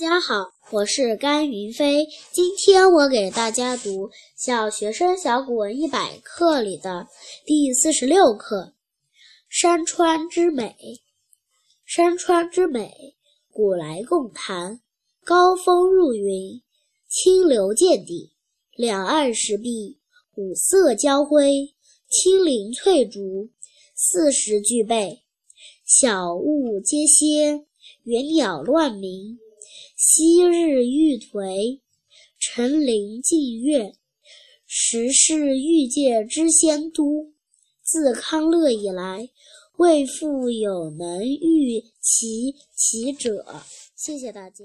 大家好，我是甘云飞。今天我给大家读《小学生小古文一百课》里的第四十六课《山川之美》。山川之美，古来共谈。高峰入云，清流见底，两岸石壁，五色交辉，青林翠竹，四时俱备。小物皆歇，猿鸟乱鸣。昔日玉颓，陈林近月。时是欲界之仙都。自康乐以来，未复有能御其奇者。谢谢大家。